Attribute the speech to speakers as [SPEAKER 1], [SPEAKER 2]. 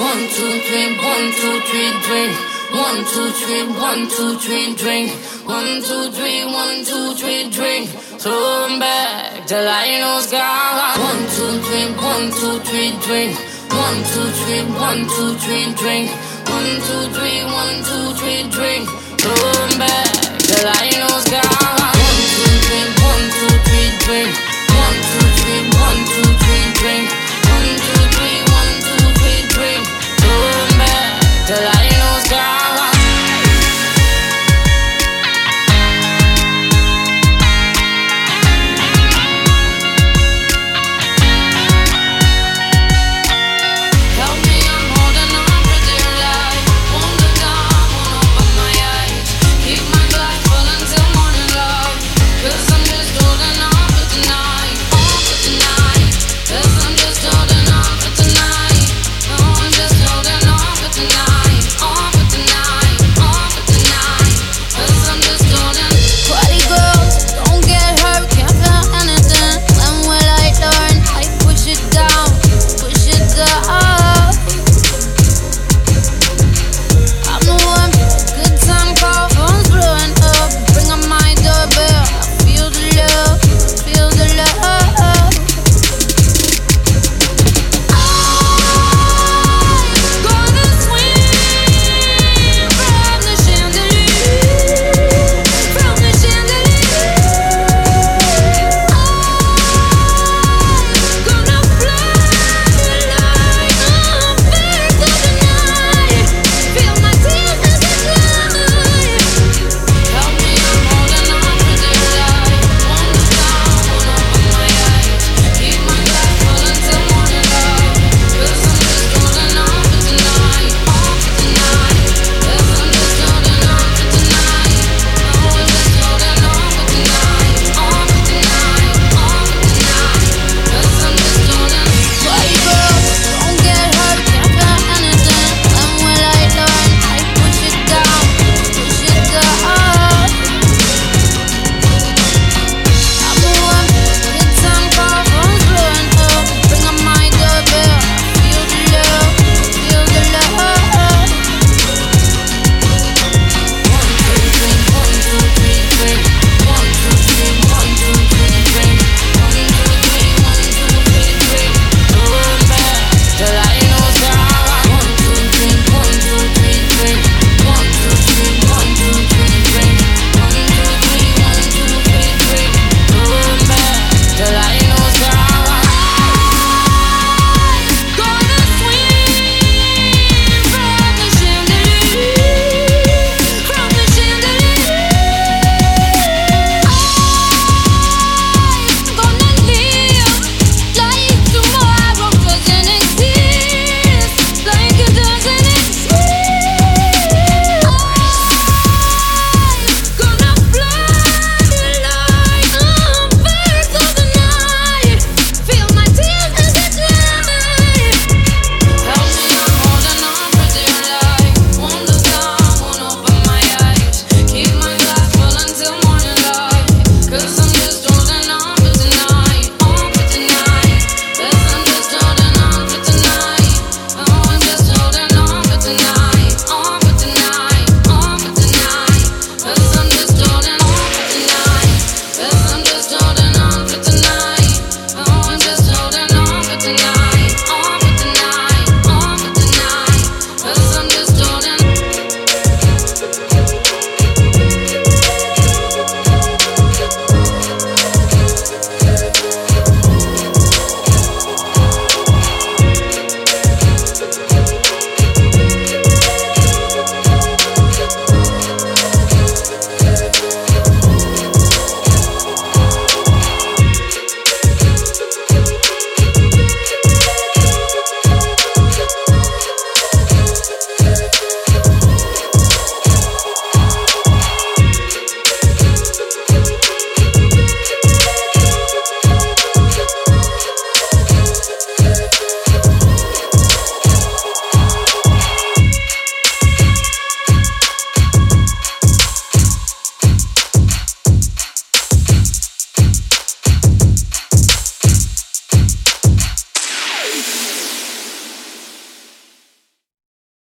[SPEAKER 1] One, two, three, one, two, three, drink. One, two, three, one, two, three, drink. One, two, three, one, two, three, drink. Throw 'em back, the lion's gone. One, two, three, one, two, three, drink. One, two, three, one, two, three, drink. One, two, three, one, two, three, drink. Throw 'em back, the lion's